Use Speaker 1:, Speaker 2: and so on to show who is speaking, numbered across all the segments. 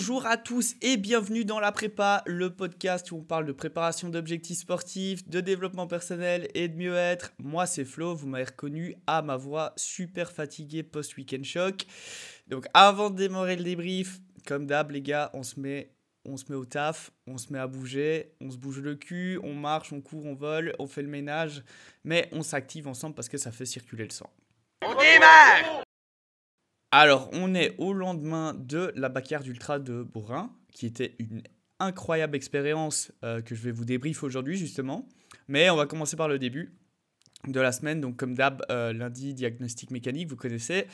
Speaker 1: Bonjour à tous et bienvenue dans La Prépa, le podcast où on parle de préparation d'objectifs sportifs, de développement personnel et de mieux-être. Moi c'est Flo, vous m'avez reconnu à ma voix super fatiguée post-weekend choc. Donc avant de démarrer le débrief, comme d'hab les gars, on se met on se met au taf, on se met à bouger, on se bouge le cul, on marche, on court, on vole, on fait le ménage, mais on s'active ensemble parce que ça fait circuler le sang. On démarre Alors, on est au lendemain de la Backyard Ultra de Bourrin, qui était une incroyable expérience euh, que je vais vous débriefer aujourd'hui justement. Mais on va commencer par le début de la semaine. Donc, comme d'hab, euh, lundi, diagnostic mécanique, vous connaissez.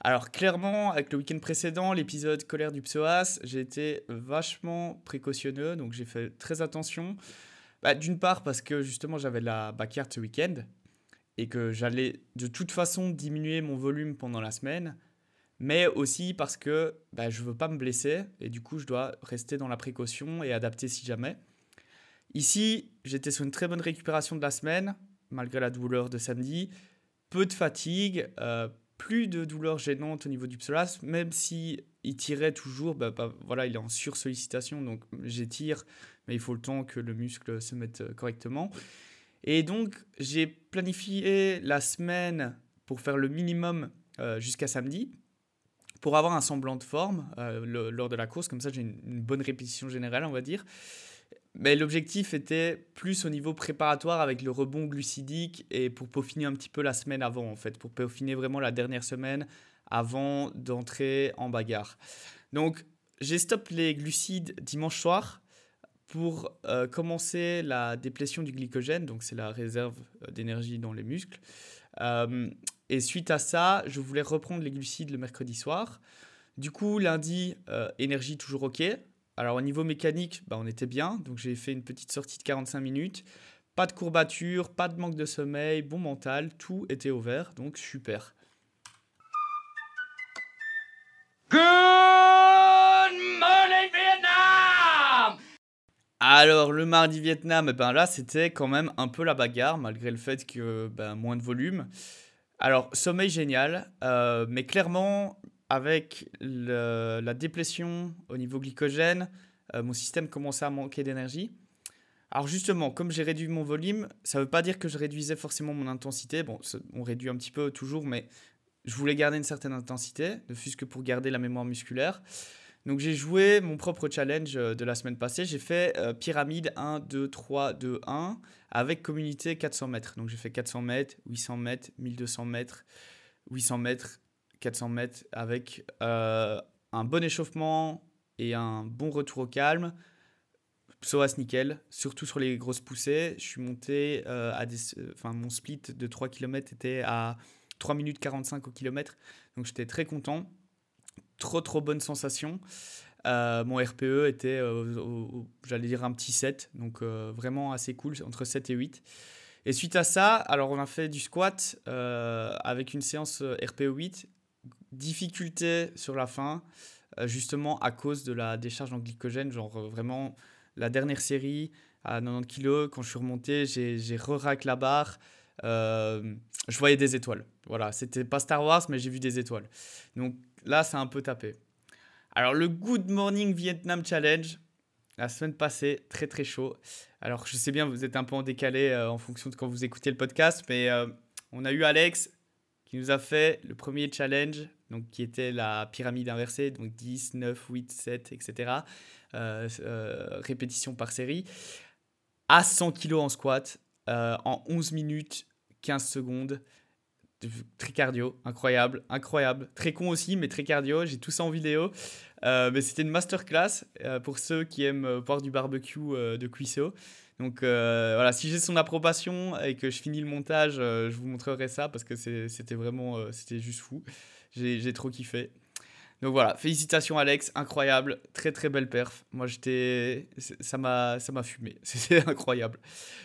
Speaker 1: Alors clairement, avec le week-end précédent, l'épisode colère du psoas, j'ai été vachement précautionneux, donc j'ai fait très attention. Bah, d'une part parce que justement j'avais la backyard ce week-end et que j'allais de toute façon diminuer mon volume pendant la semaine, mais aussi parce que bah, je ne veux pas me blesser et du coup je dois rester dans la précaution et adapter si jamais. Ici, j'étais sur une très bonne récupération de la semaine, malgré la douleur de samedi, peu de fatigue. Euh, plus de douleurs gênantes au niveau du psoas, même si il tirait toujours, bah, bah, voilà, il est en sursollicitation, donc j'étire, mais il faut le temps que le muscle se mette euh, correctement. Et donc, j'ai planifié la semaine pour faire le minimum euh, jusqu'à samedi, pour avoir un semblant de forme euh, lors de la course, comme ça j'ai une, bonne répétition générale, on va dire. Mais l'objectif était plus au niveau préparatoire avec le rebond glucidique et pour peaufiner un petit peu la semaine avant, en fait, pour peaufiner vraiment la dernière semaine avant d'entrer en bagarre. Donc, j'ai stop les glucides dimanche soir pour euh, commencer la déplétion du glycogène, donc c'est la réserve euh, d'énergie dans les muscles. Et suite à ça, je voulais reprendre les glucides le mercredi soir. Du coup, lundi, énergie toujours OK. Alors au niveau mécanique, bah, on était bien, donc j'ai fait une petite sortie de 45 minutes. Pas de courbature, pas de manque de sommeil, bon mental, tout était au vert, donc super. Good morning Vietnam Alors le mardi Vietnam, eh ben là c'était quand même un peu la bagarre, malgré le fait que ben, moins de volume. Alors sommeil génial, euh, mais clairement avec la déplétion au niveau glycogène, euh, mon système commençait à manquer d'énergie. Alors justement, comme j'ai réduit mon volume, ça ne veut pas dire que je réduisais forcément mon intensité. Bon, on réduit un petit peu toujours, mais je voulais garder une certaine intensité, ne fût-ce que pour garder la mémoire musculaire. Donc j'ai joué mon propre challenge euh, de la semaine passée. J'ai fait pyramide 1, 2, 3, 2, 1 avec communauté 400 mètres. Donc j'ai fait 400 mètres, 800 mètres, 1200 mètres, 800 mètres 400 mètres avec euh, un bon échauffement et un bon retour au calme. Psoas nickel, surtout sur les grosses poussées. Je suis monté euh, à des. Enfin, mon split de 3 km était à 3 minutes 45 au kilomètre. Donc j'étais très content. Trop, trop bonne sensation. Euh, mon RPE était, j'allais dire, un petit 7. Donc vraiment assez cool, entre 7 et 8. Et suite à ça, alors on a fait du squat avec une séance RPE 8 difficulté sur la fin, euh, justement à cause de la décharge en glycogène. Genre euh, vraiment, la dernière série à 90 kg, quand je suis remonté, j'ai re-rack la barre. Euh, je voyais des étoiles. Voilà, c'était pas Star Wars, mais j'ai vu des étoiles. Donc là, c'est un peu tapé. Alors, le Good Morning Vietnam Challenge, la semaine passée, très très chaud. Alors, je sais bien, vous êtes un peu en décalé en fonction de quand vous écoutez le podcast, mais on a eu Alex qui nous a fait le premier challenge donc qui était la pyramide inversée, donc 10, 9, 8, 7, etc. répétition par série, à 100 kg en squat, euh, en 11 minutes, 15 secondes. Très cardio, incroyable, incroyable. Très con aussi, mais très cardio. J'ai tout ça en vidéo. Euh, mais c'était une masterclass euh, pour ceux qui aiment voir du barbecue de Cuisseau. Donc voilà, si j'ai son approbation et que je finis le montage, je vous montrerai ça parce que c'était vraiment, c'était juste fou. J'ai trop kiffé. Donc voilà, félicitations Alex, incroyable, très très belle perf. Moi j'étais, ça m'a, ça m'a fumé, c'était incroyable.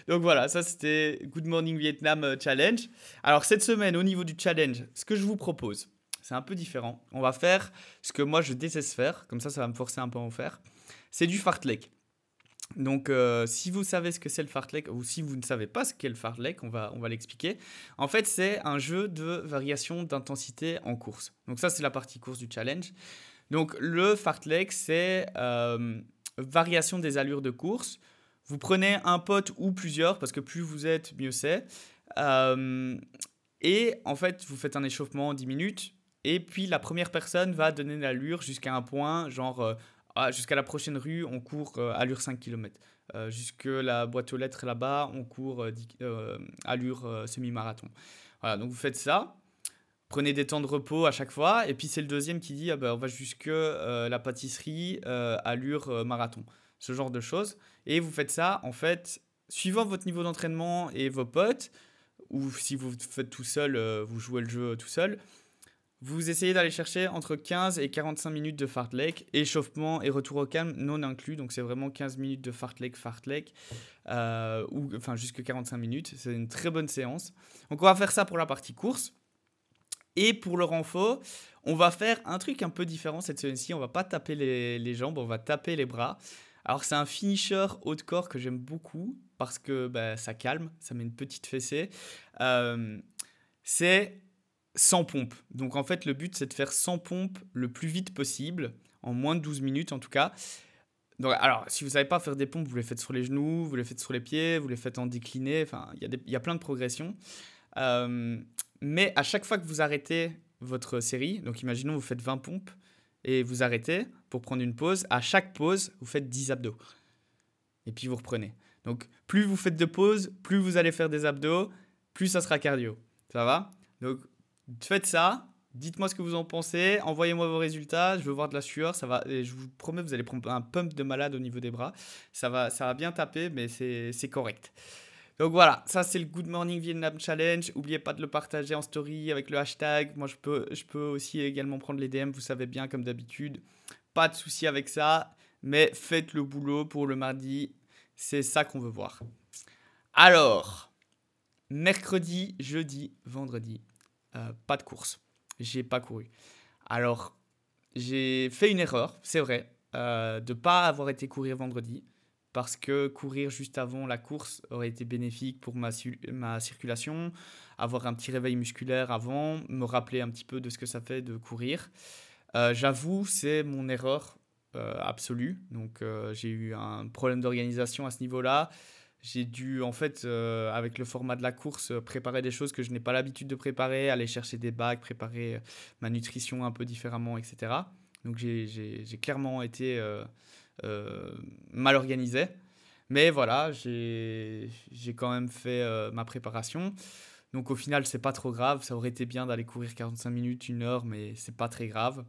Speaker 1: Donc voilà, ça c'était Good Morning Vietnam euh, Challenge. Alors cette semaine au niveau du challenge, ce que je vous propose, c'est un peu différent. On va faire ce que moi je déteste faire, comme ça ça va me forcer un peu à en faire. C'est du fartlek. Donc, euh, si vous savez ce que c'est le fartlek, ou si vous ne savez pas ce qu'est le fartlek, on va, on va l'expliquer. En fait, c'est un jeu de variation d'intensité en course. Donc ça, c'est la partie course du challenge. Donc le fartlek, c'est variation des allures de course. Vous prenez un pote ou plusieurs, parce que plus vous êtes, mieux c'est. et en fait, vous faites un échauffement en 10 minutes. Et puis la première personne va donner l'allure jusqu'à un point, genre ah, jusqu'à la prochaine rue, on court euh, allure 5 km. Euh, jusque la boîte aux lettres là-bas, on court euh, allure semi-marathon. Voilà, donc vous faites ça. Prenez des temps de repos à chaque fois. Et puis c'est le deuxième qui dit ah ben, on va jusque la pâtisserie, allure marathon. Ce genre de choses. Et vous faites ça, en fait, suivant votre niveau d'entraînement et vos potes, ou si vous faites tout seul, vous jouez le jeu tout seul, vous essayez d'aller chercher entre 15 et 45 minutes de fartlek, échauffement et retour au calme non inclus. Donc c'est vraiment 15 minutes de fartlek, fartlek, euh, ou enfin jusque 45 minutes. C'est une très bonne séance. Donc on va faire ça pour la partie course. Et pour le renfort, on va faire un truc un peu différent cette semaine-ci. On va pas taper les, jambes, on va taper les bras. Alors c'est un finisher haut de corps que j'aime beaucoup parce que bah, ça calme, ça met une petite fessée. Euh, c'est sans pompe. Donc en fait, le but, c'est de faire sans pompe le plus vite possible, en moins de 12 minutes en tout cas. Donc, alors, si vous ne savez pas faire des pompes, vous les faites sur les genoux, vous les faites sur les pieds, vous les faites en décliné, enfin, il y, a plein de progressions. Euh, mais à chaque fois que vous arrêtez votre série, donc imaginons vous faites 20 pompes et vous arrêtez pour prendre une pause, à chaque pause, vous faites 10 abdos. Et puis vous reprenez. Donc plus vous faites de pauses, plus vous allez faire des abdos, plus ça sera cardio. Ça va? Donc Faites ça. Dites-moi ce que vous en pensez. Envoyez-moi vos résultats. Je veux voir de la sueur. Ça va, et je vous promets, vous allez prendre un pump de malade au niveau des bras. Ça va, ça va bien taper, mais c'est correct. Donc voilà, ça c'est le Good Morning Vietnam Challenge. N'oubliez pas de le partager en story avec le hashtag. Moi je peux, je peux aussi également prendre les DM, vous savez bien, comme d'habitude. Pas de souci avec ça, mais faites le boulot pour le mardi. C'est ça qu'on veut voir. Alors, mercredi, jeudi, vendredi, euh, pas de course. J'ai pas couru. Alors, j'ai fait une erreur, c'est vrai, euh, de pas avoir été courir vendredi, parce que courir juste avant la course aurait été bénéfique pour ma, ma circulation, avoir un petit réveil musculaire avant, me rappeler un petit peu de ce que ça fait de courir. Euh, j'avoue, c'est mon erreur absolue. Donc, j'ai eu un problème d'organisation à ce niveau-là j'ai dû, en fait, euh, avec le format de la course, euh, préparer des choses que je n'ai pas l'habitude de préparer, aller chercher des bacs, préparer euh, ma nutrition un peu différemment, etc. Donc j'ai clairement été mal organisé. Mais voilà, j'ai quand même fait ma préparation. Donc au final, c'est pas trop grave. Ça aurait été bien d'aller courir 45 minutes, une heure, mais c'est pas très grave.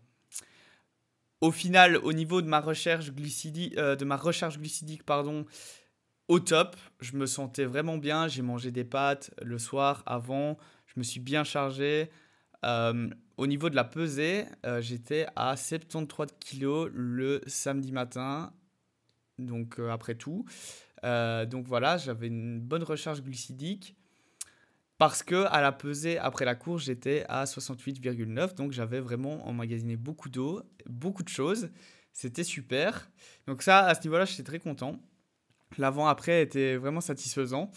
Speaker 1: Au final, au niveau de ma recherche glycidique, de ma recharge glycidique, pardon, au top. Je me sentais vraiment bien. J'ai mangé des pâtes le soir avant. Je me suis bien chargé. Euh, au niveau de la pesée, euh, j'étais à 73 kg le samedi matin. Donc euh, après tout. donc voilà, j'avais une bonne recharge glucidique. Parce que à la pesée après la course, j'étais à 68,9. Donc j'avais vraiment emmagasiné beaucoup d'eau, beaucoup de choses. C'était super. Donc ça, à ce niveau-là, j'étais très content. L'avant-après était vraiment satisfaisant.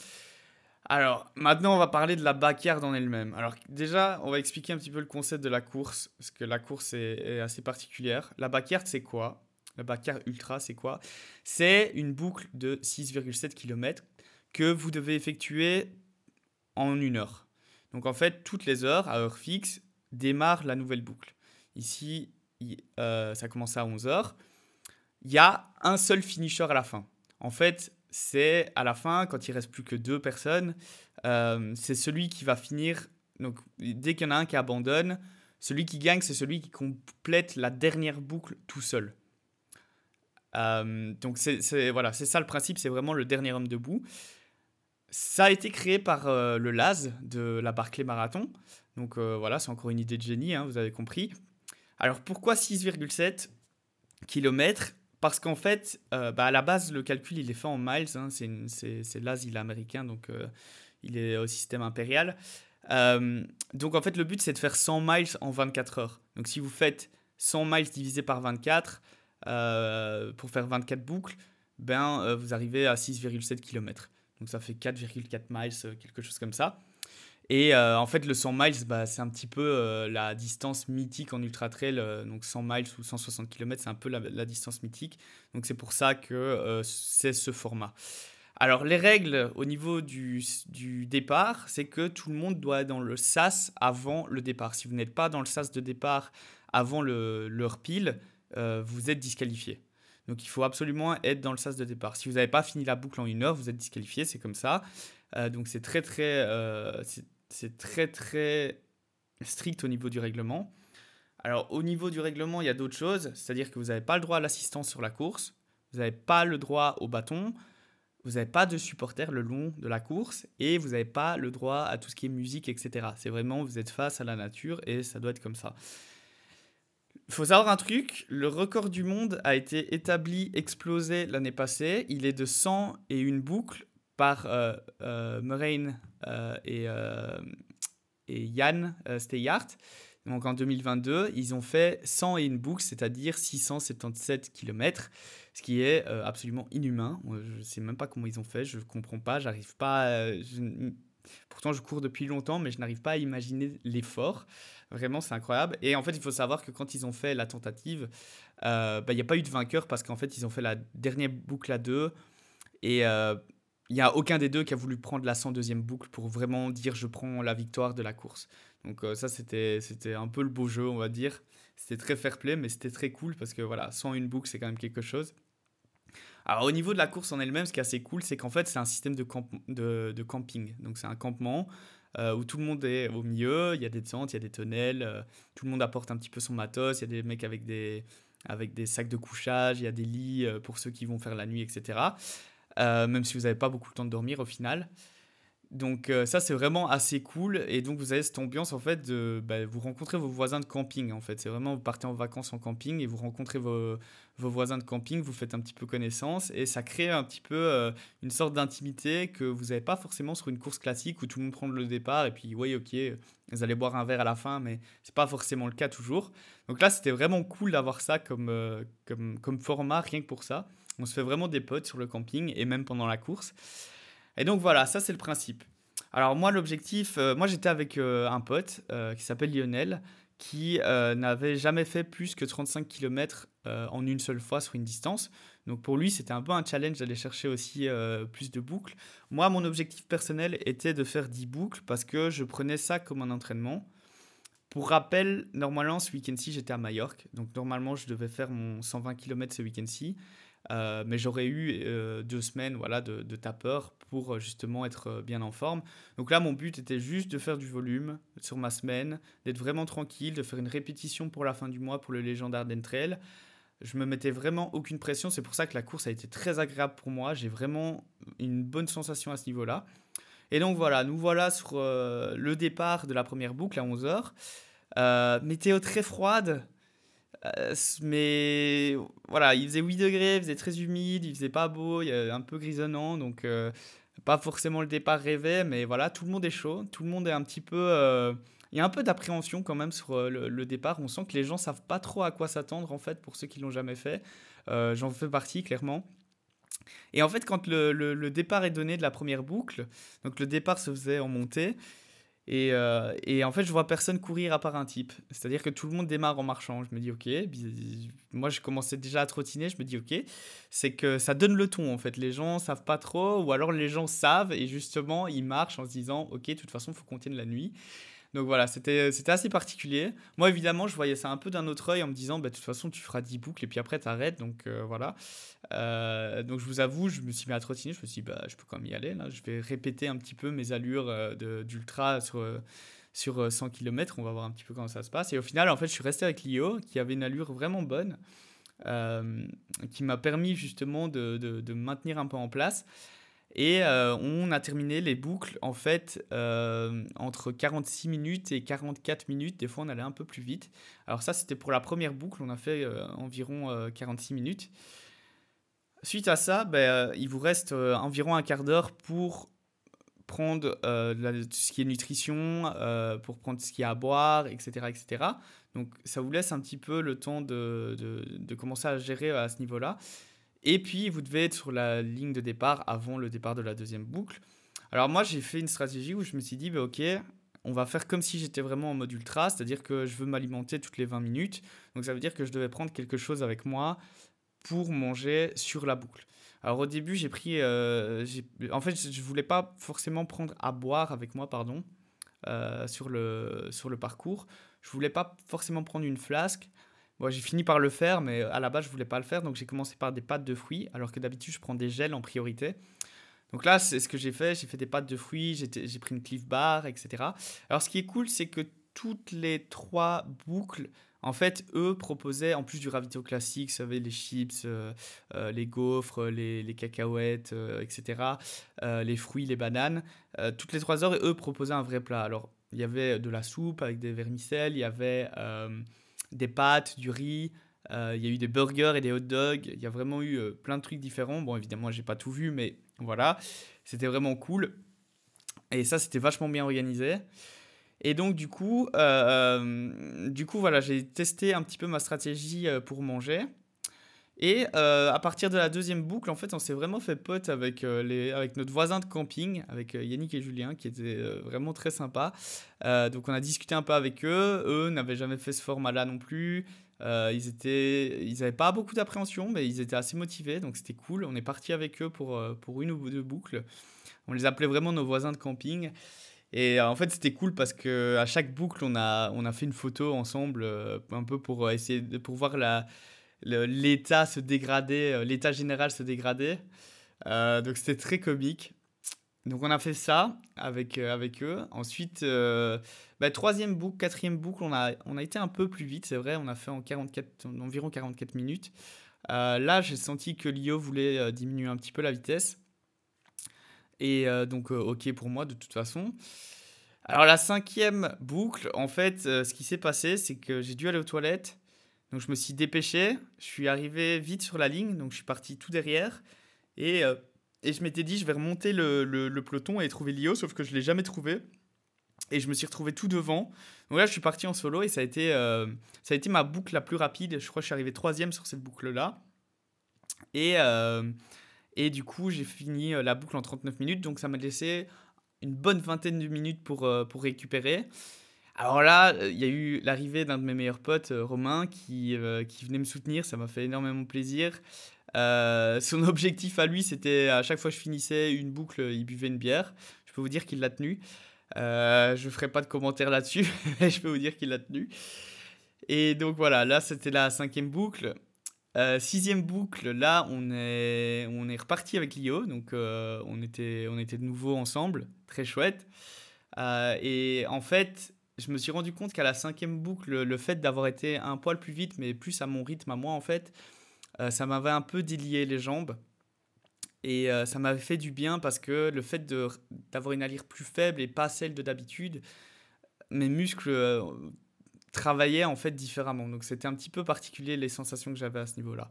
Speaker 1: Alors, maintenant, on va parler de la backyard en elle-même. Alors, déjà, on va expliquer un petit peu le concept de la course, parce que la course est, assez particulière. La backyard, c'est quoi? La backyard ultra, c'est quoi? C'est une boucle de 6,7 km que vous devez effectuer en une heure. Donc, en fait, toutes les heures, à heure fixe, démarre la nouvelle boucle. Ici, euh, ça commence à 11 heures. Il y a un seul finisher à la fin. En fait, c'est à la fin, quand il reste plus que deux personnes, euh, c'est celui qui va finir. Donc, dès qu'il y en a un qui abandonne, celui qui gagne, c'est celui qui complète la dernière boucle tout seul. Euh, donc, c'est voilà, c'est ça le principe, c'est vraiment le dernier homme debout. Ça a été créé par euh, le LAS de la Barclay Marathon. Donc voilà, c'est encore une idée de génie, hein, vous avez compris. Alors pourquoi 6,7 km parce qu'en fait, euh, bah, à la base, le calcul, il est fait en miles. Hein, c'est l'AS, il est américain, donc euh, il est au système impérial. Euh, donc en fait, le but, c'est de faire 100 miles en 24 heures. Donc si vous faites 100 miles divisé par 24 pour faire 24 boucles, ben, vous arrivez à 6,7 km. Donc ça fait 4,4 miles, quelque chose comme ça. Et euh, en fait, le 100 miles, bah, c'est un petit peu euh, la distance mythique en ultra trail. Euh, donc 100 miles ou 160 km, c'est un peu la, distance mythique. Donc c'est pour ça que c'est ce format. Alors les règles au niveau du, du départ, c'est que tout le monde doit être dans le SAS avant le départ. Si vous n'êtes pas dans le SAS de départ avant l'heure pile, vous êtes disqualifié. Donc il faut absolument être dans le sas de départ. Si vous n'avez pas fini la boucle en une heure, vous êtes disqualifié, c'est comme ça. donc c'est très très c'est très très strict au niveau du règlement. Alors au niveau du règlement, il y a d'autres choses, c'est-à-dire que vous n'avez pas le droit à l'assistance sur la course, vous n'avez pas le droit au bâton, vous n'avez pas de supporter le long de la course et vous n'avez pas le droit à tout ce qui est musique, etc. C'est vraiment, vous êtes face à la nature et ça doit être comme ça. Il faut savoir un truc, le record du monde a été établi, explosé l'année passée. Il est de 100 et une boucles par euh, euh, euh, et, euh, et Yann euh, Steyart. Donc en 2022, ils ont fait 100 et une boucle, c'est-à-dire 677 km, ce qui est absolument inhumain. Je ne sais même pas comment ils ont fait, je ne comprends pas, j'arrive pas. Pourtant, je cours depuis longtemps, mais je n'arrive pas à imaginer l'effort. Vraiment, c'est incroyable. Et en fait, il faut savoir que quand ils ont fait la tentative, bah, il n'y a pas eu de vainqueur parce qu'en fait, ils ont fait la dernière boucle à deux. Et il n'y a aucun des deux qui a voulu prendre la 102e boucle pour vraiment dire je prends la victoire de la course. Donc euh, ça, c'était, c'était un peu le beau jeu, on va dire. C'était très fair play, mais c'était très cool parce que voilà, 101 boucle, c'est quand même quelque chose. Alors au niveau de la course en elle-même, ce qui est assez cool, c'est qu'en fait, c'est un système de, de, camping. Donc c'est un campement euh, où tout le monde est au milieu, il y a des tentes, il y a des tonnelles, euh, tout le monde apporte un petit peu son matos, il y a des mecs avec des, avec des sacs de couchage, il y a des lits pour ceux qui vont faire la nuit, etc. Euh, même si vous n'avez pas beaucoup de temps de dormir au final. Donc euh, ça c'est vraiment assez cool. Et donc vous avez cette ambiance en fait de bah, vous rencontrez vos voisins de camping en fait. C'est vraiment vous partez en vacances en camping et vous rencontrez vos, vos, voisins de camping vous faites un petit peu connaissance et ça crée un petit peu euh, une sorte d'intimité que vous n'avez pas forcément sur une course classique où tout le monde prend le départ et puis oui ok vous allez boire un verre à la fin mais c'est pas forcément le cas toujours. Donc là c'était vraiment cool d'avoir ça comme, comme, comme format rien que pour ça on se fait vraiment des potes sur le camping et même pendant la course. Et donc voilà, ça c'est le principe. Alors moi l'objectif, euh, moi j'étais avec euh, un pote euh, qui s'appelle Lionel qui n'avait jamais fait plus que 35 km en une seule fois sur une distance. Donc pour lui c'était un peu un challenge d'aller chercher aussi plus de boucles. Moi mon objectif personnel était de faire 10 boucles parce que je prenais ça comme un entraînement. Pour rappel, normalement ce week-end-ci j'étais à Majorque, donc normalement je devais faire mon 120 km ce week-end-ci. Euh, mais j'aurais eu euh, deux semaines voilà, de, de, tapeur pour euh, justement être bien en forme. Donc là, mon but était juste de faire du volume sur ma semaine, d'être vraiment tranquille, de faire une répétition pour la fin du mois pour le légendaire d'Entrail. Je me mettais vraiment aucune pression. C'est pour ça que la course a été très agréable pour moi. J'ai vraiment une bonne sensation à ce niveau-là. Et donc voilà, nous voilà sur le départ de la première boucle à 11h. météo très froide, euh, mais voilà, il faisait 8 degrés, il faisait très humide, il faisait pas beau, il y a un peu grisonnant, donc euh, pas forcément le départ rêvé, mais voilà, tout le monde est chaud, tout le monde est un petit peu... Euh, il y a un peu d'appréhension quand même sur le, départ, on sent que les gens savent pas trop à quoi s'attendre en fait pour ceux qui l'ont jamais fait. J'en fais partie clairement. Et en fait, quand le, le, départ est donné de la première boucle, donc le départ se faisait en montée, et, euh, et, en fait, je vois personne courir à part un type. C'est-à-dire que tout le monde démarre en marchant. Je me dis, ok. Moi, je commençais déjà à trottiner. Je me dis, ok. C'est que ça donne le ton, en fait. Les gens savent pas trop, ou alors les gens savent, et justement, ils marchent en se disant, ok, de toute façon, il faut qu'on tienne la nuit. Donc voilà, c'était assez particulier. Moi, évidemment, je voyais ça un peu d'un autre œil en me disant, bah, de toute façon, tu feras 10 boucles et puis après, tu arrêtes. Donc euh, voilà. Euh, donc je vous avoue, je me suis mis à trottiner. Je me suis dit, bah, je peux quand même y aller. Là. Je vais répéter un petit peu mes allures euh, d'ultra sur, sur 100 km. On va voir un petit peu comment ça se passe. Et au final, en fait, je suis resté avec Lio, qui avait une allure vraiment bonne, qui m'a permis justement de, de, de, maintenir un peu en place. Et euh, on a terminé les boucles en fait euh, entre 46 minutes et 44 minutes. Des fois, on allait un peu plus vite. Alors ça, c'était pour la première boucle. On a fait euh, environ 46 minutes. Suite à ça, ben, il vous reste environ un quart d'heure pour prendre ce qui est nutrition, pour prendre ce qu'il y a à boire, etc., etc. Donc ça vous laisse un petit peu le temps de, de, de commencer à gérer à ce niveau-là. Et puis, vous devez être sur la ligne de départ avant le départ de la deuxième boucle. Alors moi, j'ai fait une stratégie où je me suis dit, bah, ok, on va faire comme si j'étais vraiment en mode ultra, c'est-à-dire que je veux m'alimenter toutes les 20 minutes. Donc ça veut dire que je devais prendre quelque chose avec moi pour manger sur la boucle. Alors au début, j'ai pris... Euh, en fait, je ne voulais pas forcément prendre à boire avec moi, pardon, euh, sur, le, sur le parcours. Je voulais pas forcément prendre une flasque. J'ai fini par le faire, mais à la base, je voulais pas le faire. Donc j'ai commencé par des pâtes de fruits, alors que d'habitude, je prends des gels en priorité. Donc là, c'est ce que j'ai fait. J'ai fait des pâtes de fruits, j'ai pris une Cliff Bar, etc. Alors ce qui est cool, c'est que toutes les trois boucles en fait, eux proposaient, en plus du ravito classique, vous savez, les chips, euh, euh, les gaufres, les, cacahuètes, euh, etc., les fruits, les bananes, toutes les trois heures, eux proposaient un vrai plat. Alors, il y avait de la soupe avec des vermicelles, il y avait des pâtes, du riz, il y a eu des burgers et des hot dogs, il y a vraiment eu plein de trucs différents. Bon, évidemment, j'ai pas tout vu, mais voilà, c'était vraiment cool. Et ça, c'était vachement bien organisé. Et donc, du coup, euh, euh, du coup voilà, j'ai testé un petit peu ma stratégie euh, pour manger. Et à partir de la deuxième boucle, en fait, on s'est vraiment fait pote avec, les, avec notre voisin de camping, avec Yannick et Julien, qui étaient vraiment très sympas. donc, on a discuté un peu avec eux. Eux n'avaient jamais fait ce format-là non plus. ils étaient, ils n'avaient pas beaucoup d'appréhension, mais ils étaient assez motivés, donc c'était cool. On est parti avec eux pour, pour une ou deux boucles. On les appelait vraiment nos voisins de camping. Et euh, en fait, c'était cool parce que à chaque boucle, on a, on a fait une photo ensemble, euh, un peu pour essayer de, pour voir la, l'état se dégrader, euh, l'état général se dégrader. donc c'était très comique. Donc on a fait ça avec, avec eux. Ensuite, bah, troisième boucle, quatrième boucle, on a, on a été un peu plus vite, c'est vrai, on a fait en, 44, environ 44 minutes. là, j'ai senti que Lio voulait diminuer un petit peu la vitesse. Et euh, donc, euh, ok pour moi de toute façon. Alors, la cinquième boucle, en fait, euh, ce qui s'est passé, c'est que j'ai dû aller aux toilettes. Donc, je me suis dépêché. Je suis arrivé vite sur la ligne. Donc, je suis parti tout derrière. Et, et je m'étais dit, je vais remonter le, le, peloton et trouver Lio, sauf que je ne l'ai jamais trouvé. Et je me suis retrouvé tout devant. Donc là, je suis parti en solo et ça a été, ça a été ma boucle la plus rapide. Je crois que je suis arrivé troisième sur cette boucle-là. Et, et du coup, j'ai fini euh, la boucle en 39 minutes, donc ça m'a laissé une bonne vingtaine de minutes pour, euh, pour récupérer. Alors là, il y a eu l'arrivée d'un de mes meilleurs potes, euh, Romain, qui, qui venait me soutenir, ça m'a fait énormément plaisir. son objectif à lui, c'était à chaque fois que je finissais une boucle, il buvait une bière. Je peux vous dire qu'il l'a tenu. je ne ferai pas de commentaires là-dessus, mais je peux vous dire qu'il l'a tenu. Et donc voilà, là c'était la cinquième boucle. Euh, sixième boucle, là on est, on est reparti avec Lio, donc euh, on, était, on était de nouveau ensemble, très chouette. Euh, et en fait, je me suis rendu compte qu'à la cinquième boucle, le fait d'avoir été un poil plus vite, mais plus à mon rythme à moi en fait, ça m'avait un peu délié les jambes. Et ça m'avait fait du bien parce que le fait d'avoir une allure plus faible et pas celle de d'habitude, mes muscles travaillait en fait différemment. Donc c'était un petit peu particulier les sensations que j'avais à ce niveau-là.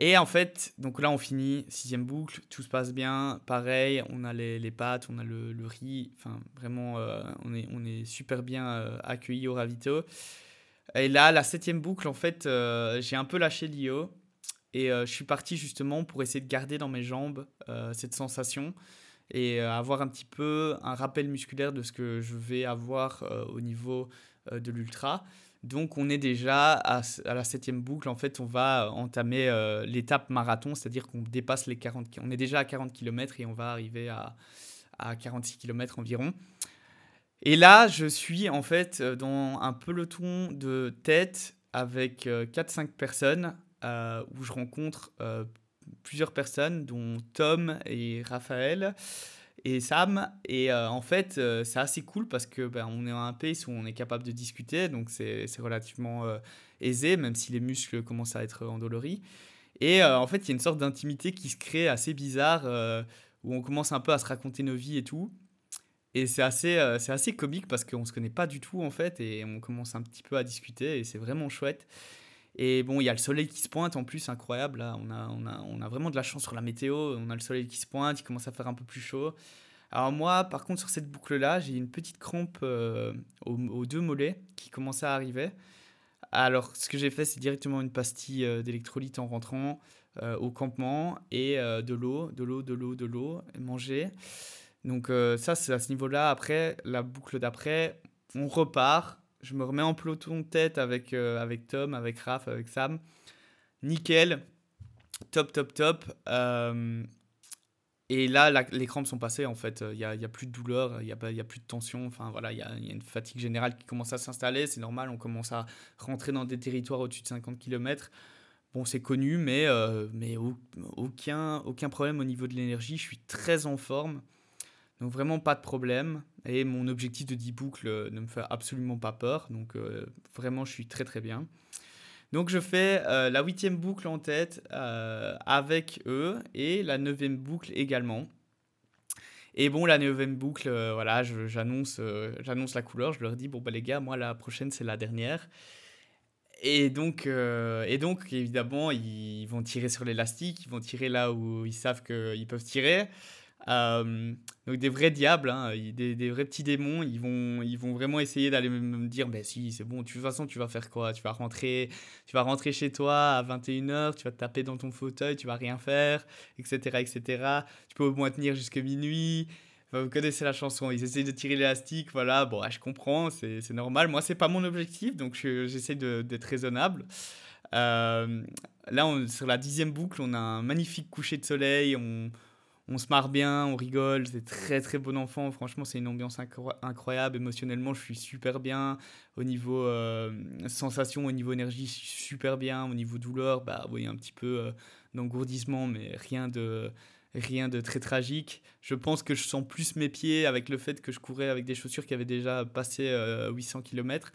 Speaker 1: Et en fait, donc là on finit, sixième boucle, tout se passe bien, pareil, on a les, les pâtes, on a le, riz, enfin vraiment euh, on, est, on est super bien euh, accueillis au ravito. Et là, la septième boucle, en fait, euh, j'ai un peu lâché l'IO et je suis parti justement pour essayer de garder dans mes jambes cette sensation et avoir un petit peu un rappel musculaire de ce que je vais avoir au niveau euh, de l'ultra. Donc on est déjà à, la septième boucle. En fait, on va entamer euh, l'étape marathon, c'est-à-dire qu'on dépasse les 40 On est déjà à 40 km et on va arriver à, à 46 km environ. Et là, je suis en fait euh, dans un peloton de tête avec 4-5 personnes où je rencontre plusieurs personnes, dont Tom et Raphaël et Sam. Et euh, en fait, euh, c'est assez cool parce que ben, on est à un pace où on est capable de discuter, donc c'est relativement euh, aisé, même si les muscles commencent à être endoloris. Et en fait, il y a une sorte d'intimité qui se crée assez bizarre, où on commence un peu à se raconter nos vies et tout. Et c'est assez, c'est assez comique parce qu'on ne se connaît pas du tout en fait, et on commence un petit peu à discuter, et c'est vraiment chouette. Et bon, il y a le soleil qui se pointe en plus, incroyable. Là. On, a, on, a, on a vraiment de la chance sur la météo. On a le soleil qui se pointe, il commence à faire un peu plus chaud. Alors moi, par contre, sur cette boucle-là, j'ai une petite crampe euh, aux, deux mollets qui commençait à arriver. Alors, ce que j'ai fait, c'est directement une pastille euh, d'électrolyte en rentrant euh, au campement et de l'eau, de l'eau, de l'eau, de l'eau, manger. Donc ça, c'est à ce niveau-là. Après, la boucle d'après, on repart. Je me remets en peloton de tête avec, avec Tom, avec Raph, avec Sam. Nickel. Top, top, top. Et là, les crampes sont passées, en fait. Il n'y a, a, plus de douleur, il n'y a, a, plus de tension. Enfin, voilà, il y a, y a, une fatigue générale qui commence à s'installer. C'est normal, on commence à rentrer dans des territoires au-dessus de 50 km. Bon, c'est connu, mais, euh, mais aucun, aucun problème au niveau de l'énergie. Je suis très en forme. Donc, vraiment pas de problème. Et mon objectif de 10 boucles ne me fait absolument pas peur. Donc, euh, vraiment, je suis très, très bien. Donc je fais euh, la huitième boucle en tête euh, avec eux et la neuvième boucle également. Et bon, la neuvième boucle, euh, voilà, j'annonce j'annonce la couleur, je leur dis, bon bah les gars, moi la prochaine c'est la dernière. Et donc, et donc, évidemment, ils vont tirer sur l'élastique, ils vont tirer là où ils savent qu'ils peuvent tirer. Euh, donc des vrais diables, hein, des, vrais petits démons, ils vont, ils vont vraiment essayer d'aller me dire, ben si, c'est bon, de toute façon, tu vas faire quoi? Tu vas rentrer, tu vas rentrer chez toi à 21h, tu vas te taper dans ton fauteuil, tu vas rien faire, etc., etc. Tu peux au moins tenir jusqu'à minuit. vous connaissez la chanson, ils essayent de tirer l'élastique, voilà, bon, je comprends, c'est normal. Moi, c'est pas mon objectif, donc j'essaie d'être raisonnable. Euh, là, sur la dixième boucle, on a un magnifique coucher de soleil, on se marre bien, on rigole, c'est très très bon enfant, franchement c'est une ambiance incroyable, émotionnellement je suis super bien, au niveau euh, sensation, au niveau énergie je suis super bien, au niveau douleur, bah oui un petit peu euh, d'engourdissement mais rien de, rien de très tragique. Je pense que je sens plus mes pieds avec le fait que je courais avec des chaussures qui avaient déjà passé 800 euh, km,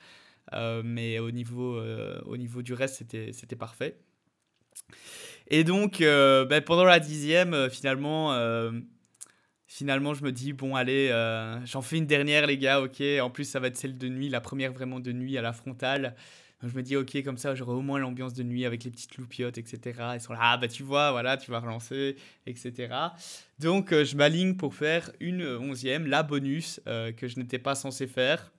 Speaker 1: mais au niveau, au niveau du reste c'était parfait. Et donc, euh, ben, pendant la dixième, euh, finalement, euh, finalement, je me dis, bon, allez, j'en fais une dernière, les gars, ok. En plus, ça va être celle de nuit, la première vraiment de nuit à la frontale. Je me dis, ok, comme ça, j'aurai au moins l'ambiance de nuit avec les petites loupiottes, etc. Ils sont là, ah, bah, tu vois, voilà, tu vas relancer, etc. Donc, je m'aligne pour faire une onzième, la bonus, que je n'étais pas censé faire.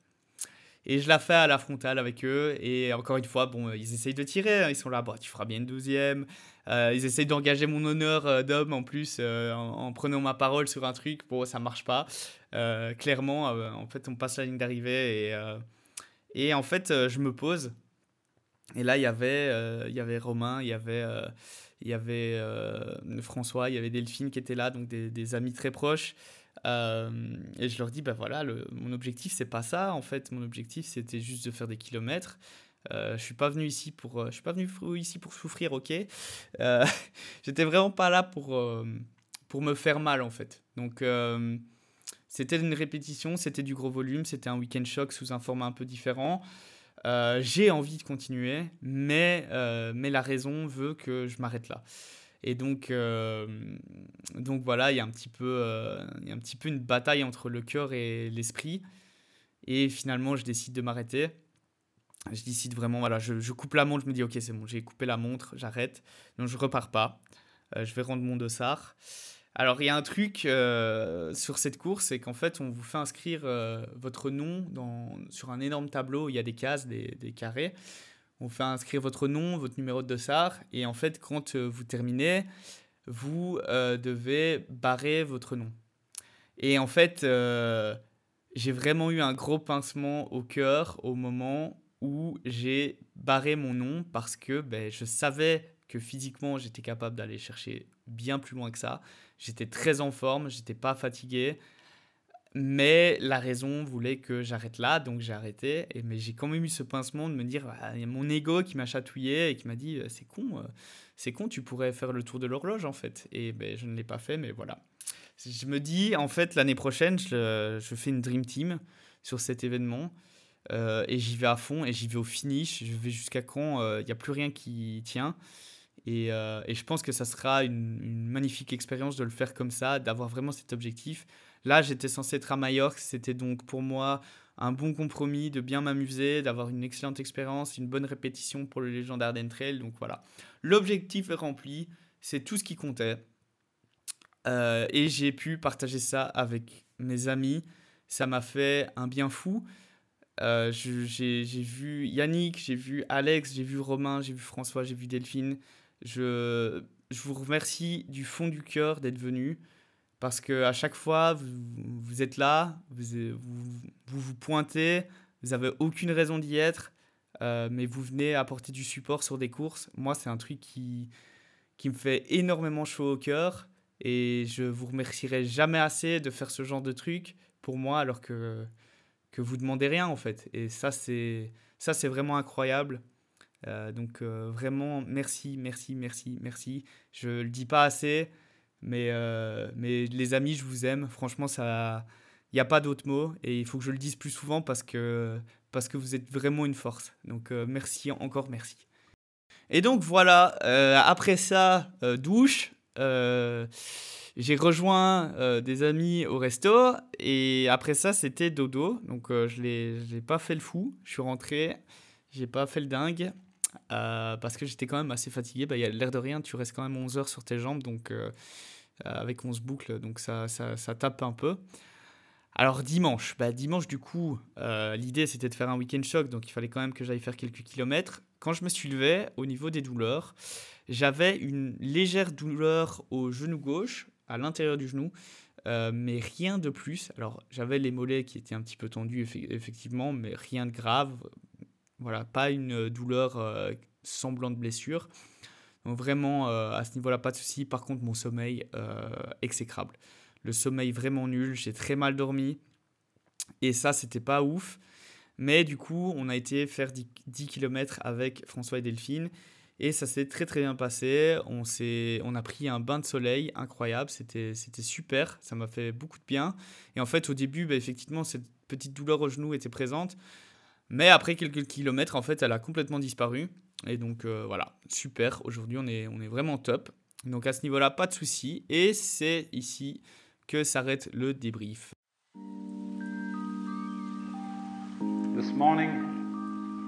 Speaker 1: Et je la fais à la frontale avec eux. Et encore une fois, bon, ils essayent de tirer. Hein. Ils sont là, bah, tu feras bien une douzième. Euh, ils essayent d'engager mon honneur euh, d'homme en plus euh, en, prenant ma parole sur un truc. Bon, ça marche pas. clairement, en fait, on passe la ligne d'arrivée et, en fait, je me pose. Et là, il y avait, y avait Romain, il y avait, il y avait François, il y avait Delphine qui étaient là, donc des amis très proches. Et je leur dis, ben voilà, mon objectif, c'est pas ça. En fait, mon objectif, c'était juste de faire des kilomètres. Euh, je suis pas venu ici pour, euh, je suis pas venu ici pour souffrir, ok. Euh, J'étais vraiment pas là pour, euh, pour me faire mal en fait. Donc c'était une répétition, c'était du gros volume, c'était un week-end choc sous un format un peu différent. J'ai envie de continuer, mais, mais la raison veut que je m'arrête là. Et donc, donc voilà, il y, a un petit peu, il y a un petit peu une bataille entre le cœur et l'esprit. Et finalement, je décide de m'arrêter je décide vraiment, voilà, je, coupe la montre, je me dis, ok, c'est bon, j'ai coupé la montre, j'arrête. Donc je repars pas. Euh, je vais rendre mon dossard. Alors il y a un truc euh, sur cette course, c'est qu'en fait, on vous fait inscrire euh, votre nom sur un énorme tableau, il y a des cases, des carrés. On fait inscrire votre nom, votre numéro de dossard, et en fait, quand vous terminez, vous devez barrer votre nom. Et en fait, j'ai vraiment eu un gros pincement au cœur au moment où j'ai barré mon nom parce que ben, je savais que physiquement j'étais capable d'aller chercher bien plus loin que ça. J'étais très en forme, j'étais pas fatigué, mais la raison voulait que j'arrête là, donc j'ai arrêté. Et, mais j'ai quand même eu ce pincement de me dire, ah, il y a mon ego qui m'a chatouillé et qui m'a dit, euh, c'est con, euh, c'est con, tu pourrais faire le tour de l'horloge en fait. Et ben, je ne l'ai pas fait, mais voilà. Je me dis, en fait, l'année prochaine, je, je fais une Dream Team sur cet événement. Euh, et j'y vais à fond et j'y vais au finish. Je vais jusqu'à quand il n'y a plus rien qui tient. Et, et, je pense que ça sera une magnifique expérience de le faire comme ça, d'avoir vraiment cet objectif. Là, j'étais censé être à Majorque. C'était donc pour moi un bon compromis, de bien m'amuser, d'avoir une excellente expérience, une bonne répétition pour le légendaire d'Entrail. Donc voilà, l'objectif est rempli. C'est tout ce qui comptait. et j'ai pu partager ça avec mes amis. Ça m'a fait un bien fou. Euh, j'ai vu Yannick, j'ai vu Alex, j'ai vu Romain, j'ai vu François, j'ai vu Delphine. Je, je vous remercie du fond du cœur d'être venu parce que à chaque fois, vous, êtes là, vous, vous, pointez, vous n'avez aucune raison d'y être, euh, mais vous venez apporter du support sur des courses. Moi, c'est un truc qui, qui me fait énormément chaud au cœur et je vous remercierai jamais assez de faire ce genre de truc pour moi alors que, que vous demandez rien en fait. Et ça, c'est, ça, c'est vraiment incroyable. Euh, donc euh, vraiment, merci, merci, merci, merci. Je le dis pas assez, mais, mais les amis, je vous aime. Franchement, ça il n'y a pas d'autre mot et il faut que je le dise plus souvent parce que, parce que vous êtes vraiment une force. Donc euh, merci, encore merci. Et donc voilà, euh, après ça, euh, douche, j'ai rejoint des amis au resto et après ça, c'était dodo. Donc je n'ai pas fait le fou, je suis rentré, j'ai pas fait le dingue. Parce que j'étais quand même assez fatigué, bah, l'air de rien, tu restes quand même 11 heures sur tes jambes, donc avec 11 boucles, donc ça, ça, ça tape un peu. Alors dimanche, bah dimanche du coup, euh, l'idée c'était de faire un week-end choc, donc il fallait quand même que j'aille faire quelques kilomètres. Quand je me suis levé, au niveau des douleurs, j'avais une légère douleur au genou gauche, à l'intérieur du genou, euh, mais rien de plus. Alors j'avais les mollets qui étaient un petit peu tendus effectivement, mais rien de grave. Voilà, pas une douleur euh, semblant de blessure. Donc vraiment à ce niveau-là pas de souci. Par contre mon sommeil exécrable le sommeil vraiment nul, j'ai très mal dormi. Et ça, c'était pas ouf. Mais du coup, on a été faire 10, km avec François et Delphine. Et ça s'est très très bien passé. On, on a pris un bain de soleil incroyable. C'était super. Ça m'a fait beaucoup de bien. Et en fait, au début, bah, effectivement, cette petite douleur au genou était présente. Mais après quelques kilomètres, en fait, elle a complètement disparu. Et donc euh, voilà, super. Aujourd'hui, on est, on est vraiment top. Donc à ce niveau-là, pas de souci. Et c'est ici que s'arrête le débrief. This morning,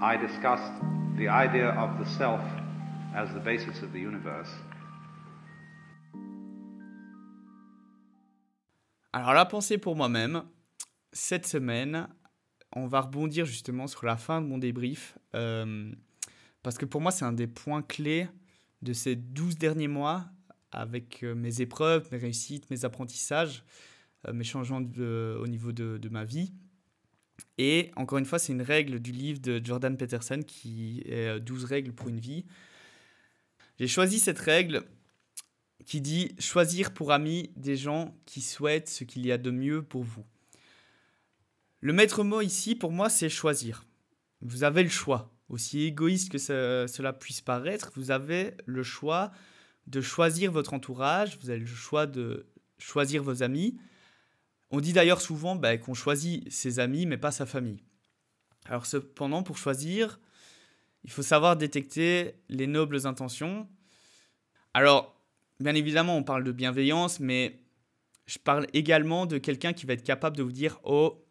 Speaker 1: I discussed the idea of the self as the basis of the universe. Alors la pensée pour moi-même, cette semaine, on va rebondir justement sur la fin de mon débrief, euh, parce que pour moi c'est un des points clés de ces 12 derniers mois avec euh, mes épreuves, mes réussites, mes apprentissages, euh, mes changements au niveau de, ma vie. Et encore une fois, c'est une règle du livre de Jordan Peterson qui est 12 euh, règles pour une vie. J'ai choisi cette règle qui dit choisir pour amis des gens qui souhaitent ce qu'il y a de mieux pour vous. Le maître mot ici, pour moi, c'est choisir. Vous avez le choix. Aussi égoïste que cela puisse paraître, vous avez le choix de choisir votre entourage, vous avez le choix de choisir vos amis. On dit d'ailleurs souvent bah, qu'on choisit ses amis, mais pas sa famille. Alors cependant, pour choisir, il faut savoir détecter les nobles intentions. Alors, bien évidemment, on parle de bienveillance, mais je parle également de quelqu'un qui va être capable de vous dire Oh,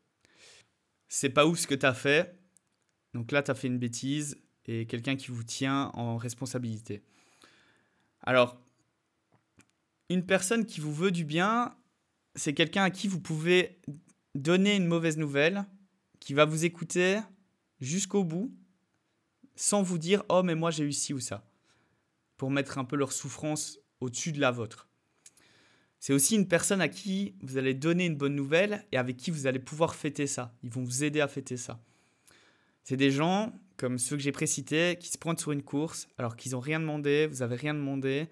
Speaker 1: c'est pas ouf ce que tu as fait. Donc là, tu as fait une bêtise et quelqu'un qui vous tient en responsabilité. Alors, une personne qui vous veut du bien, c'est quelqu'un à qui vous pouvez donner une mauvaise nouvelle, qui va vous écouter jusqu'au bout, sans vous dire Oh, mais moi j'ai eu ci ou ça, pour mettre un peu leur souffrance au-dessus de la vôtre. C'est aussi une personne à qui vous allez donner une bonne nouvelle et avec qui vous allez pouvoir fêter ça. Ils vont vous aider à fêter ça. C'est des gens comme ceux que j'ai précités qui se pointent sur une course alors qu'ils n'ont rien demandé, vous n'avez rien demandé.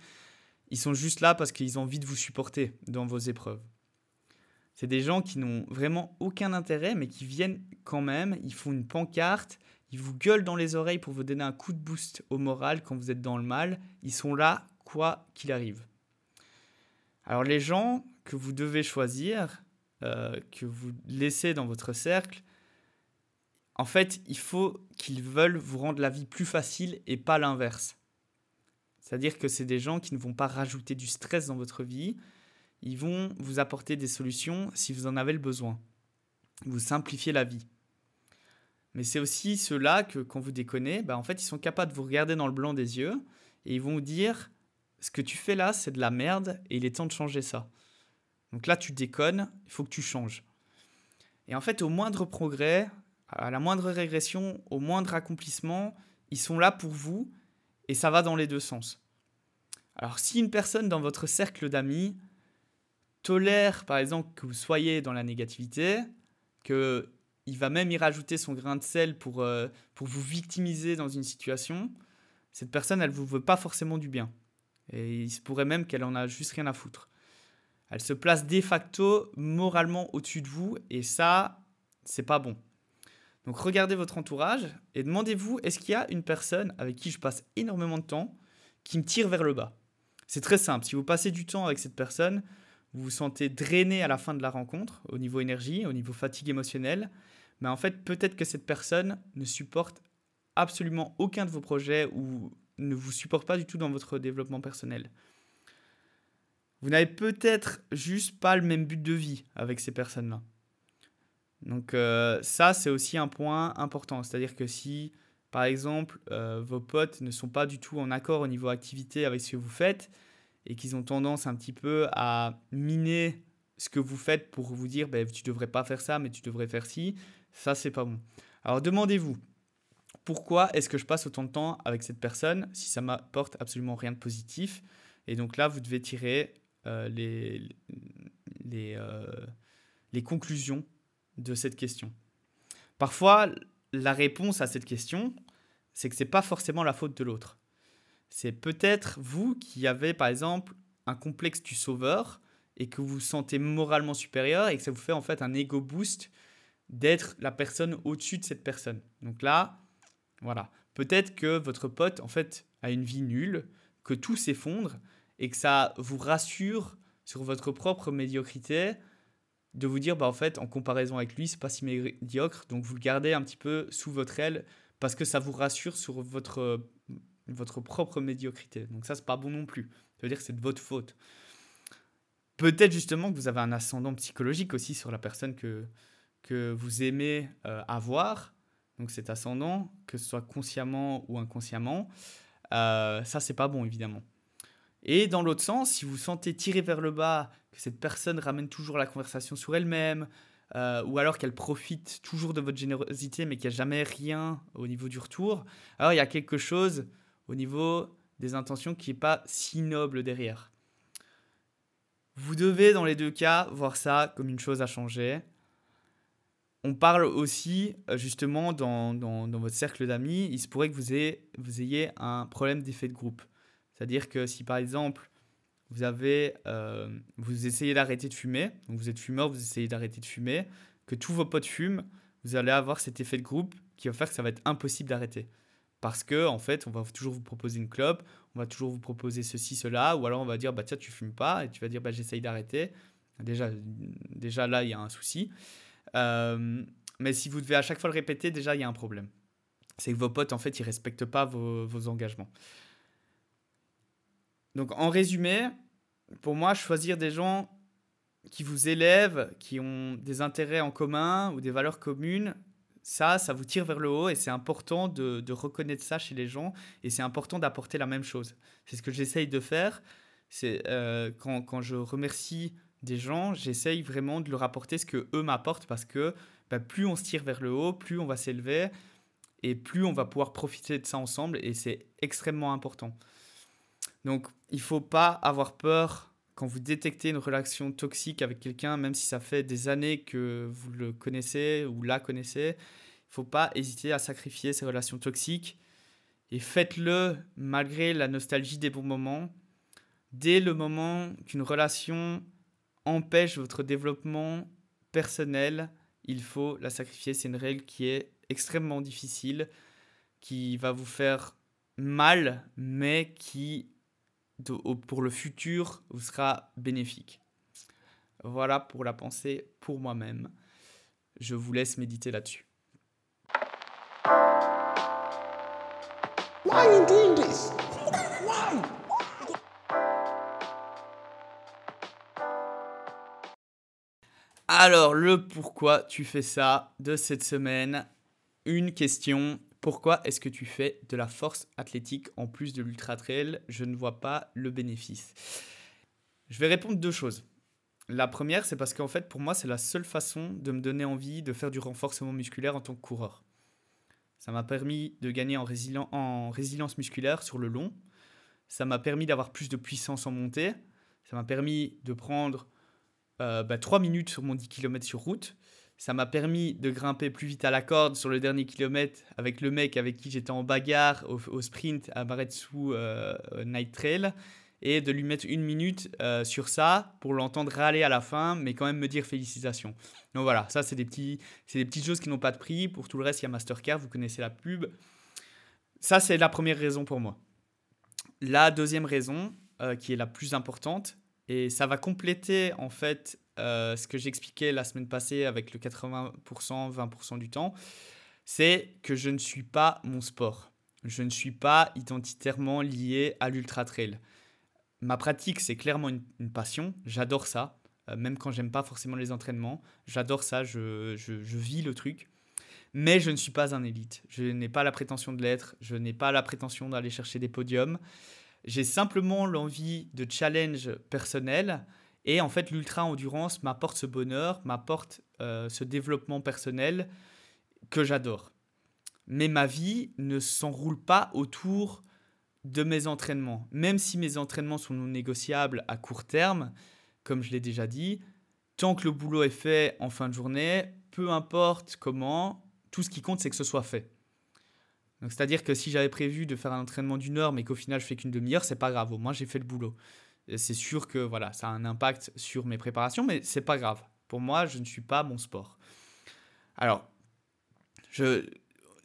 Speaker 1: Ils sont juste là parce qu'ils ont envie de vous supporter dans vos épreuves. C'est des gens qui n'ont vraiment aucun intérêt mais qui viennent quand même, ils font une pancarte, ils vous gueulent dans les oreilles pour vous donner un coup de boost au moral quand vous êtes dans le mal. Ils sont là quoi qu'il arrive. Alors les gens que vous devez choisir, euh, que vous laissez dans votre cercle, en fait, il faut qu'ils veulent vous rendre la vie plus facile et pas l'inverse. C'est-à-dire que c'est des gens qui ne vont pas rajouter du stress dans votre vie, ils vont vous apporter des solutions si vous en avez le besoin. Vous simplifiez la vie. Mais c'est aussi ceux-là que quand vous déconnez, bah, en fait, ils sont capables de vous regarder dans le blanc des yeux et ils vont vous dire ce que tu fais là, c'est de la merde et il est temps de changer ça. Donc là, tu déconnes, il faut que tu changes. Et en fait, au moindre progrès, à la moindre régression, au moindre accomplissement, ils sont là pour vous et ça va dans les deux sens. Alors si une personne dans votre cercle d'amis tolère, par exemple, que vous soyez dans la négativité, que il va même y rajouter son grain de sel pour, euh, pour vous victimiser dans une situation, cette personne, elle ne vous veut pas forcément du bien. Et il se pourrait même qu'elle en a juste rien à foutre. Elle se place de facto moralement au-dessus de vous, et ça, c'est pas bon. Donc regardez votre entourage et demandez-vous, est-ce qu'il y a une personne avec qui je passe énormément de temps qui me tire vers le bas? C'est très simple, si vous passez du temps avec cette personne, vous vous sentez drainé à la fin de la rencontre, au niveau énergie, au niveau fatigue émotionnelle, mais en fait peut-être que cette personne ne supporte absolument aucun de vos projets ou ne vous supporte pas du tout dans votre développement personnel. Vous n'avez peut-être juste pas le même but de vie avec ces personnes-là. Donc euh, ça, c'est aussi un point important. C'est-à-dire que si, par exemple, euh, vos potes ne sont pas du tout en accord au niveau activité avec ce que vous faites et qu'ils ont tendance un petit peu à miner ce que vous faites pour vous dire ben, tu devrais pas faire ça, mais tu devrais faire ci, ça, c'est pas bon. Alors demandez-vous, pourquoi est-ce que je passe autant de temps avec cette personne si ça m'apporte absolument rien de positif? Et donc là, vous devez tirer euh, les, les, les conclusions de cette question. Parfois, la réponse à cette question, c'est que ce n'est pas forcément la faute de l'autre. C'est peut-être vous qui avez, par exemple, un complexe du sauveur et que vous vous sentez moralement supérieur et que ça vous fait en fait un ego boost d'être la personne au-dessus de cette personne. Donc là, voilà. Peut-être que votre pote, en fait, a une vie nulle, que tout s'effondre et que ça vous rassure sur votre propre médiocrité de vous dire, bah, en fait, en comparaison avec lui, c'est pas si médiocre, donc vous le gardez un petit peu sous votre aile parce que ça vous rassure sur votre, votre propre médiocrité. Donc ça, c'est pas bon non plus. Ça veut dire que c'est de votre faute. Peut-être justement que vous avez un ascendant psychologique aussi sur la personne que, que vous aimez euh, avoir. Donc cet ascendant, que ce soit consciemment ou inconsciemment, euh, ça, c'est pas bon, évidemment. Et dans l'autre sens, si vous sentez tirer vers le bas, que cette personne ramène toujours la conversation sur elle-même, euh, ou alors qu'elle profite toujours de votre générosité mais qu'il n'y a jamais rien au niveau du retour, alors il y a quelque chose au niveau des intentions qui n'est pas si noble derrière. Vous devez dans les deux cas voir ça comme une chose à changer. On parle aussi euh, justement dans, dans, votre cercle d'amis, il se pourrait que vous ayez, vous ayez un problème d'effet de groupe. C'est-à-dire que si par exemple vous avez, euh, vous essayez d'arrêter de fumer, vous êtes fumeur, vous essayez d'arrêter de fumer, que tous vos potes fument, vous allez avoir cet effet de groupe qui va faire que ça va être impossible d'arrêter. Parce que en fait, on va toujours vous proposer une clope, on va toujours vous proposer ceci, cela, ou alors on va dire bah tiens tu fumes pas et tu vas dire bah j'essaye d'arrêter. Déjà, déjà là il y a un souci. Euh, mais si vous devez à chaque fois le répéter, déjà il y a un problème. C'est que vos potes en fait ils respectent pas vos, vos engagements. Donc en résumé, pour moi, choisir des gens qui vous élèvent, qui ont des intérêts en commun ou des valeurs communes, ça, ça vous tire vers le haut et c'est important de, reconnaître ça chez les gens et c'est important d'apporter la même chose. C'est ce que j'essaye de faire. C'est euh, quand, je remercie des gens, j'essaye vraiment de leur apporter ce que eux m'apportent parce que bah, plus on se tire vers le haut, plus on va s'élever et plus on va pouvoir profiter de ça ensemble et c'est extrêmement important. Donc, il faut pas avoir peur quand vous détectez une relation toxique avec quelqu'un, même si ça fait des années que vous le connaissez ou la connaissez. Il faut pas hésiter à sacrifier ces relations toxiques. Et faites-le malgré la nostalgie des bons moments. Dès le moment qu'une relation empêche votre développement personnel, il faut la sacrifier. C'est une règle qui est extrêmement difficile, qui va vous faire mal, mais qui pour le futur vous sera bénéfique. Voilà pour la pensée pour moi-même. Je vous laisse méditer là-dessus. Alors, le pourquoi tu fais ça de cette semaine, une question pourquoi est-ce que tu fais de la force athlétique en plus de l'ultra trail? Je ne vois pas le bénéfice. Je vais répondre deux choses. La première, c'est parce qu'en fait, pour moi, c'est la seule façon de me donner envie de faire du renforcement musculaire en tant que coureur. Ça m'a permis de gagner en, en résilience musculaire sur le long. Ça m'a permis d'avoir plus de puissance en montée. Ça m'a permis de prendre euh, bah, 3 minutes sur mon 10 km sur route. Ça m'a permis de grimper plus vite à la corde sur le dernier kilomètre avec le mec avec qui j'étais en bagarre au, sprint à Baretsu euh, Night Trail et de lui mettre une minute euh, sur ça pour l'entendre râler à la fin, mais quand même me dire félicitations. Donc voilà, ça c'est des, des petites choses qui n'ont pas de prix. Pour tout le reste, il y a Mastercard, vous connaissez la pub. Ça c'est la première raison pour moi. La deuxième raison, euh, qui est la plus importante, et ça va compléter en fait euh, ce que j'expliquais la semaine passée avec le 80%, 20% du temps, c'est que je ne suis pas mon sport. Je ne suis pas identitairement lié à l'ultra trail. Ma pratique, c'est clairement une, passion. J'adore ça, euh, même quand j'aime pas forcément les entraînements. J'adore ça, je, je, je, vis le truc. Mais je ne suis pas un élite. Je n'ai pas la prétention de l'être. Je n'ai pas la prétention d'aller chercher des podiums. J'ai simplement l'envie de challenge personnel et en fait, l'ultra-endurance m'apporte ce bonheur, m'apporte euh, ce développement personnel que j'adore. Mais ma vie ne s'enroule pas autour de mes entraînements. Même si mes entraînements sont non négociables à court terme, comme je l'ai déjà dit, tant que le boulot est fait en fin de journée, peu importe comment, tout ce qui compte, c'est que ce soit fait. C'est-à-dire que si j'avais prévu de faire un entraînement d'une heure, mais qu'au final je fais qu'une demi-heure, c'est pas grave. Au moins j'ai fait le boulot c'est sûr que voilà, ça a un impact sur mes préparations, mais c'est pas grave. Pour moi, je ne suis pas mon sport. Alors,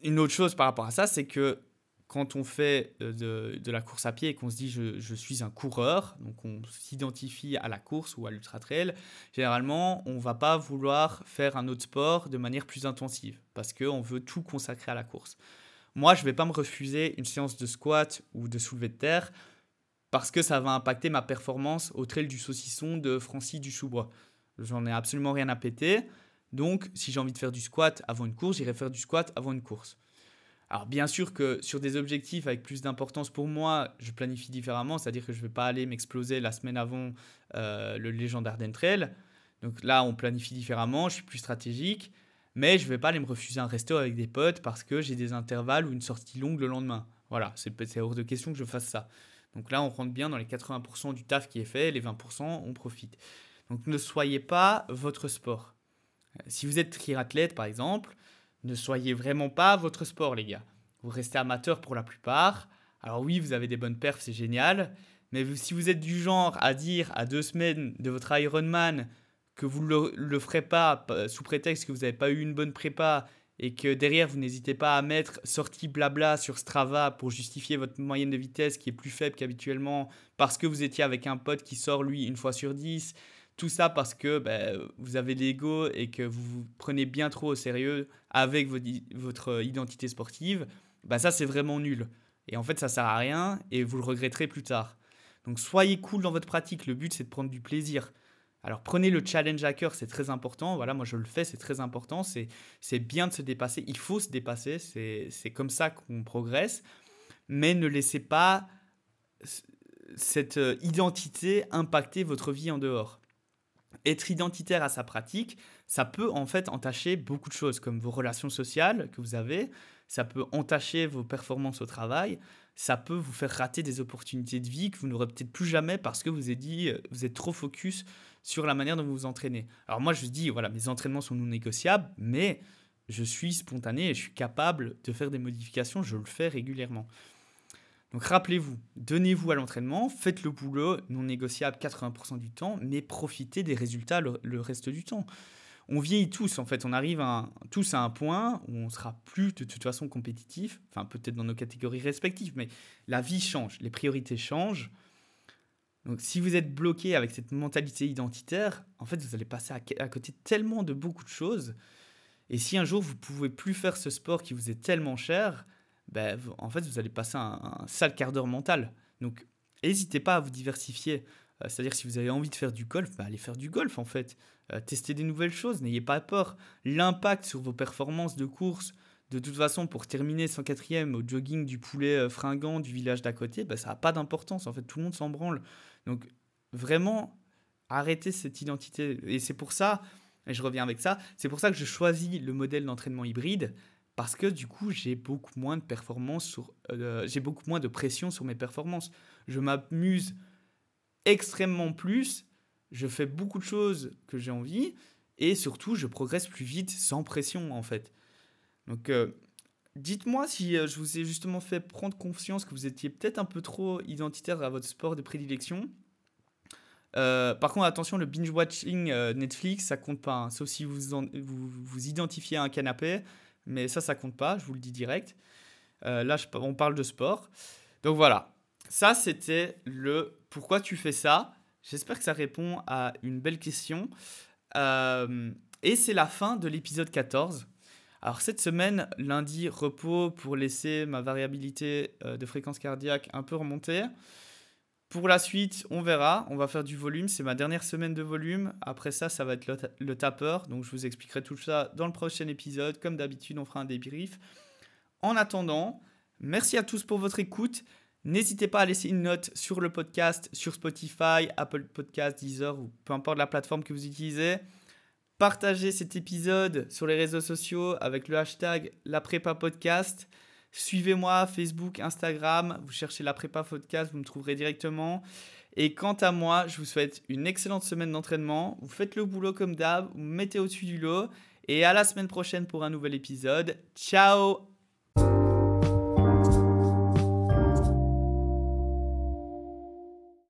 Speaker 1: une autre chose par rapport à ça, c'est que quand on fait euh, de, la course à pied et qu'on se dit je, suis un coureur, donc on s'identifie à la course ou à l'ultra trail, généralement on va pas vouloir faire un autre sport de manière plus intensive parce qu'on veut tout consacrer à la course. Moi, je vais pas me refuser une séance de squat ou de soulevé de terre parce que ça va impacter ma performance au trail du saucisson de Francis Duchoubois. J'en ai absolument rien à péter. Donc, si j'ai envie de faire du squat avant une course, j'irai faire du squat avant une course. Alors, bien sûr que sur des objectifs avec plus d'importance pour moi, je planifie différemment, c'est-à-dire que je ne vais pas aller m'exploser la semaine avant euh, le légendaire Trail. Donc là, on planifie différemment, je suis plus stratégique, mais je vais pas aller me refuser un resto avec des potes parce que j'ai des intervalles ou une sortie longue le lendemain. Voilà, c'est hors de question que je fasse ça. Donc là, on rentre bien dans les 80% du taf qui est fait, les 20%, on profite. Donc ne soyez pas votre sport. Euh, si vous êtes triathlète, par exemple, ne soyez vraiment pas votre sport, les gars. Vous restez amateur pour la plupart. Alors oui, vous avez des bonnes perfs, c'est génial. Mais si vous êtes du genre à dire à deux semaines de votre Ironman que vous ne le, ferez pas sous prétexte que vous n'avez pas eu une bonne prépa et que derrière, vous n'hésitez pas à mettre sortie blabla sur Strava pour justifier votre moyenne de vitesse qui est plus faible qu'habituellement parce que vous étiez avec un pote qui sort lui une fois sur 10. Tout ça parce que ben, vous avez l'ego et que vous vous prenez bien trop au sérieux avec votre identité sportive. Ben, ça, c'est vraiment nul. Et en fait, ça sert à rien et vous le regretterez plus tard. Donc soyez cool dans votre pratique. Le but, c'est de prendre du plaisir. Alors prenez le challenge à cœur, c'est très important. Voilà, moi je le fais, c'est très important. C'est bien de se dépasser. Il faut se dépasser. C'est comme ça qu'on progresse. Mais ne laissez pas cette euh, identité impacter votre vie en dehors. Être identitaire à sa pratique, ça peut en fait entacher beaucoup de choses, comme vos relations sociales que vous avez, ça peut entacher vos performances au travail, ça peut vous faire rater des opportunités de vie que vous n'aurez peut-être plus jamais parce que vous êtes dit, euh, vous êtes trop focus sur la manière dont vous vous entraînez. Alors moi, je dis, voilà, mes entraînements sont non négociables, mais je suis spontané et je suis capable de faire des modifications, je le fais régulièrement. Donc rappelez-vous, donnez-vous à l'entraînement, faites le boulot non négociable 80% du temps, mais profitez des résultats le, reste du temps. On vieillit tous, en fait, on arrive tous à un point où on sera plus de toute façon compétitif, enfin peut-être dans nos catégories respectives, mais la vie change, les priorités changent. Donc si vous êtes bloqué avec cette mentalité identitaire, en fait, vous allez passer à, côté tellement de beaucoup de choses. Et si un jour vous pouvez plus faire ce sport qui vous est tellement cher, ben, en fait, vous allez passer un, sale quart d'heure mental. Donc, n'hésitez pas à vous diversifier. Euh, c'est-à-dire, si vous avez envie de faire du golf, ben, allez faire du golf, en fait. Euh, testez des nouvelles choses, n'ayez pas peur. L'impact sur vos performances de course, de toute façon, pour terminer 104e au jogging du poulet euh, fringant du village d'à côté, ben, ça n'a pas d'importance. En fait, tout le monde s'en branle. Donc, vraiment, arrêtez cette identité. Et c'est pour ça, et je reviens avec ça, c'est pour ça que je choisis le modèle d'entraînement hybride parce que du coup, j'ai beaucoup moins de sur, euh, j'ai beaucoup moins de pression sur mes performances. Je m'amuse extrêmement plus je fais beaucoup de choses que j'ai envie et surtout je progresse plus vite sans pression en fait. Donc euh, dites-moi si euh, je vous ai justement fait prendre conscience que vous étiez peut-être un peu trop identitaire à votre sport de prédilection. Euh, par contre, attention, le binge-watching Netflix, ça compte pas. Hein, sauf si vous, vous, identifiez à un canapé. Mais ça, ça compte pas, je vous le dis direct. là, on parle de sport. Donc voilà, ça c'était le pourquoi tu fais ça. J'espère que ça répond à une belle question. Euh, et c'est la fin de l'épisode 14. Alors cette semaine, lundi, repos pour laisser ma variabilité euh, de fréquence cardiaque un peu remonter. Pour la suite, on verra. On va faire du volume. C'est ma dernière semaine de volume. Après ça, ça va être le, le, tapeur. Donc je vous expliquerai tout ça dans le prochain épisode. Comme d'habitude, on fera un débrief. En attendant, merci à tous pour votre écoute. N'hésitez pas à laisser une note sur le podcast, sur Spotify, Apple Podcast, Deezer ou peu importe la plateforme que vous utilisez. Partagez cet épisode sur les réseaux sociaux avec le hashtag La Prépa Podcast. Suivez-moi Facebook, Instagram. Vous cherchez La Prépa Podcast, vous me trouverez directement. Et quant à moi, je vous souhaite une excellente semaine d'entraînement. Vous faites le boulot comme d'hab, vous, vous mettez au-dessus du lot. Et à la semaine prochaine pour un nouvel épisode. Ciao